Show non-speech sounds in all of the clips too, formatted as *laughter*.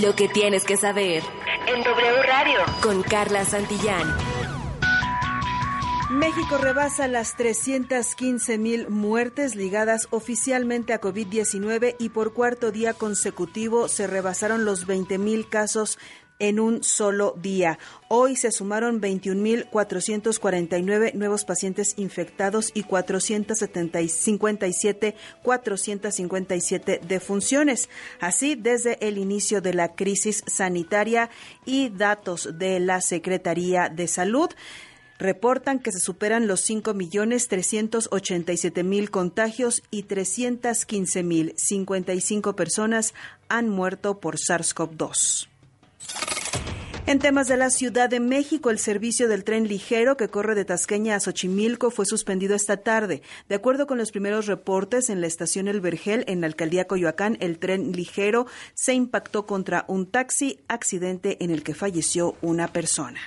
Lo que tienes que saber. En W Radio. Con Carla Santillán. México rebasa las 315 mil muertes ligadas oficialmente a COVID-19 y por cuarto día consecutivo se rebasaron los 20 mil casos en un solo día. Hoy se sumaron 21.449 nuevos pacientes infectados y 457 457 defunciones. Así, desde el inicio de la crisis sanitaria y datos de la Secretaría de Salud, reportan que se superan los 5.387.000 contagios y 315.055 personas han muerto por SARS-CoV-2. En temas de la Ciudad de México, el servicio del tren ligero que corre de Tasqueña a Xochimilco fue suspendido esta tarde. De acuerdo con los primeros reportes en la estación El Vergel, en la alcaldía Coyoacán, el tren ligero se impactó contra un taxi, accidente en el que falleció una persona.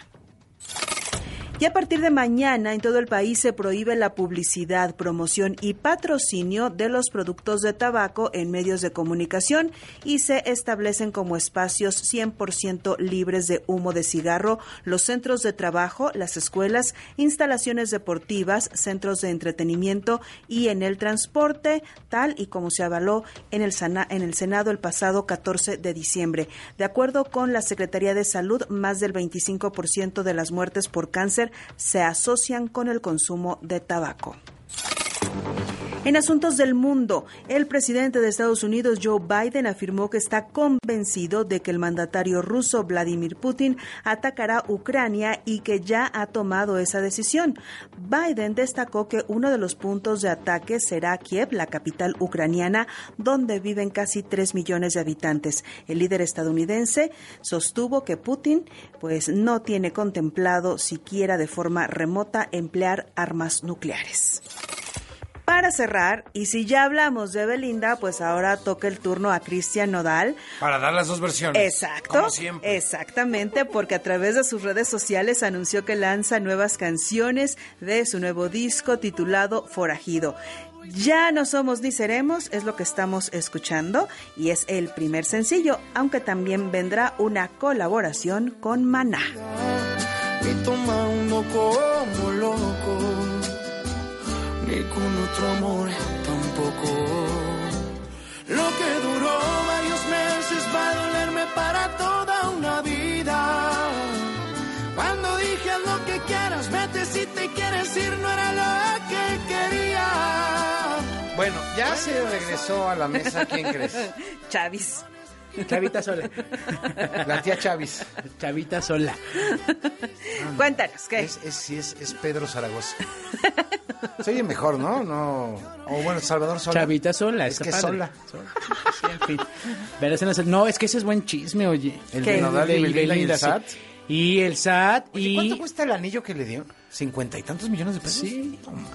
Y a partir de mañana en todo el país se prohíbe la publicidad, promoción y patrocinio de los productos de tabaco en medios de comunicación y se establecen como espacios 100% libres de humo de cigarro los centros de trabajo, las escuelas, instalaciones deportivas, centros de entretenimiento y en el transporte, tal y como se avaló en el, en el Senado el pasado 14 de diciembre. De acuerdo con la Secretaría de Salud, más del 25% de las muertes por cáncer se asocian con el consumo de tabaco. En asuntos del mundo, el presidente de Estados Unidos, Joe Biden, afirmó que está convencido de que el mandatario ruso Vladimir Putin atacará Ucrania y que ya ha tomado esa decisión. Biden destacó que uno de los puntos de ataque será Kiev, la capital ucraniana, donde viven casi 3 millones de habitantes. El líder estadounidense sostuvo que Putin pues no tiene contemplado siquiera de forma remota emplear armas nucleares. Para cerrar, y si ya hablamos de Belinda, pues ahora toca el turno a Cristian Nodal. Para dar las dos versiones. Exacto. Como siempre. Exactamente, porque a través de sus redes sociales anunció que lanza nuevas canciones de su nuevo disco titulado Forajido. Ya no somos ni seremos, es lo que estamos escuchando y es el primer sencillo, aunque también vendrá una colaboración con Maná. No era lo que quería. Bueno, ya se regresó a la mesa, ¿quién crees? *laughs* Chavis. Chavita sola. *laughs* La tía Chavis. Chavita sola. *laughs* Cuéntanos, ¿qué? Es, es, es, es Pedro Zaragoza. Se oye mejor, ¿no? No. O bueno, Salvador Sola. Chavita sola. Es que padre. sola. Sí, en fin. Pero ese no, es el- no, es que ese es buen chisme, oye. El de Nodal y Belinda y el sí. SAT. Y el SAT Oye, y... ¿cuánto cuesta el anillo que le dio? ¿Cincuenta y tantos millones de pesos? Sí. Toma.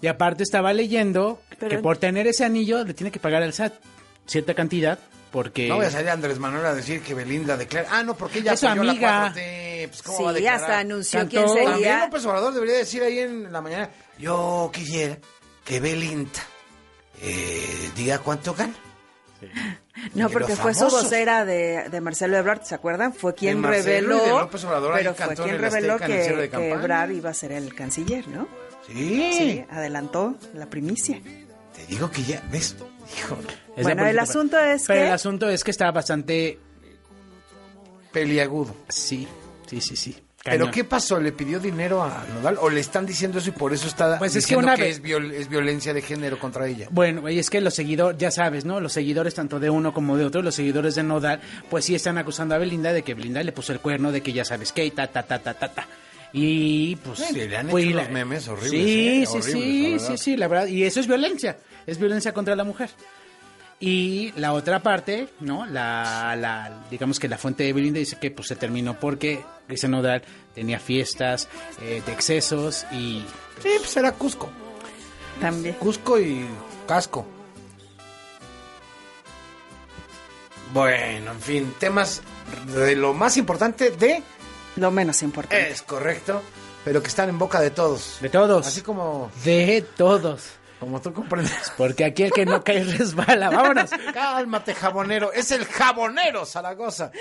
Y aparte estaba leyendo Pero- que por tener ese anillo le tiene que pagar al SAT cierta cantidad porque... No voy a salir a Andrés Manuel a decir que Belinda declara. Ah, no, porque ella Es su apoyó la amiga. 4T. Pues, ¿cómo va a Sí, declarar? hasta anunció Cantó. quién También sería. López Obrador debería decir ahí en la mañana, yo quisiera que Belinda eh, diga cuánto gana. *laughs* No, porque fue su vocera de, de Marcelo Ebrard, ¿se acuerdan? Fue quien reveló, y de López Obrador, ahí pero fue quien el reveló que, que. Ebrard iba a ser el canciller, ¿no? Sí. Sí, adelantó la primicia. Te digo que ya, ¿ves? Hijo, es de Bueno, el asunto es Pero que- el asunto es que está bastante... peliagudo. Sí, sí, sí, sí. ¿Pero qué pasó? ¿Le pidió dinero a Nodal? ¿O le están diciendo eso y por eso está Pues es que diciendo una que es, viol- es violencia de género contra ella? Bueno, y es que los seguidores, ya sabes, ¿no? Los seguidores tanto de uno como de otro, los seguidores de Nodal, pues sí están acusando a Belinda de que Belinda le puso el cuerno, de que ya sabes qué, y ta, ta, ta, ta, ta, ta. Y pues... Sí, le han pues, hecho la- memes horribles, Sí, ¿eh? sí, Horribles, sí, sí, sí, la verdad. Y eso es violencia, es violencia contra la mujer. Y la otra parte, ¿no? La, la, digamos que la fuente de Belinda dice que pues se terminó porque Cristian Nodal tenía fiestas eh, de excesos y Sí, pues era Cusco. También. Cusco y casco. Bueno, en fin, temas de lo más importante de... Lo menos importante. Es correcto, pero que están en boca de todos. de todos. Así como... De todos. Como tú comprendes. *laughs* Porque aquí el que no cae resbala. Vámonos. Cálmate, jabonero. Es el jabonero Zaragoza.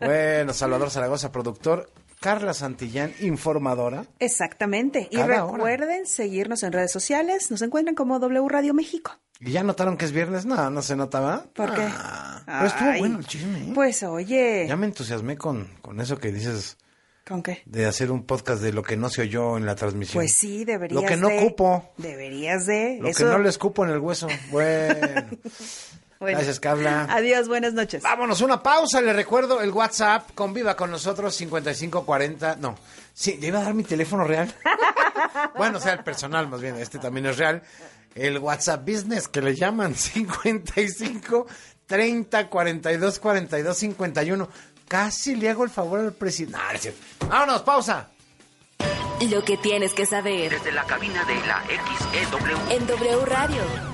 Bueno, Salvador Zaragoza, productor. Carla Santillán, informadora. Exactamente. Y hora. recuerden seguirnos en redes sociales. Nos encuentran como W Radio México. ¿Y ya notaron que es viernes? No, no se notaba. ¿Por qué? Ah, pero estuvo Ay. bueno el chisme. ¿eh? Pues oye, Ya me entusiasmé con, con eso que dices ¿con qué? de hacer un podcast de lo que no se oyó en la transmisión. Pues sí, deberías Lo que no de. cupo. Deberías de. Lo Eso- que no les cupo en el hueso. Bueno. *laughs* Bueno. Gracias, Carla. Adiós, buenas noches. Vámonos, una pausa. Le recuerdo el WhatsApp. Conviva con nosotros 5540. No, sí, le iba a dar mi teléfono real. *laughs* bueno, o sea, el personal más bien. Este también es real. El WhatsApp Business que le llaman 55 30 42 42 51. Casi le hago el favor al presidente. No. Vámonos, pausa. Lo que tienes que saber Desde la cabina de la XEW. en W Radio.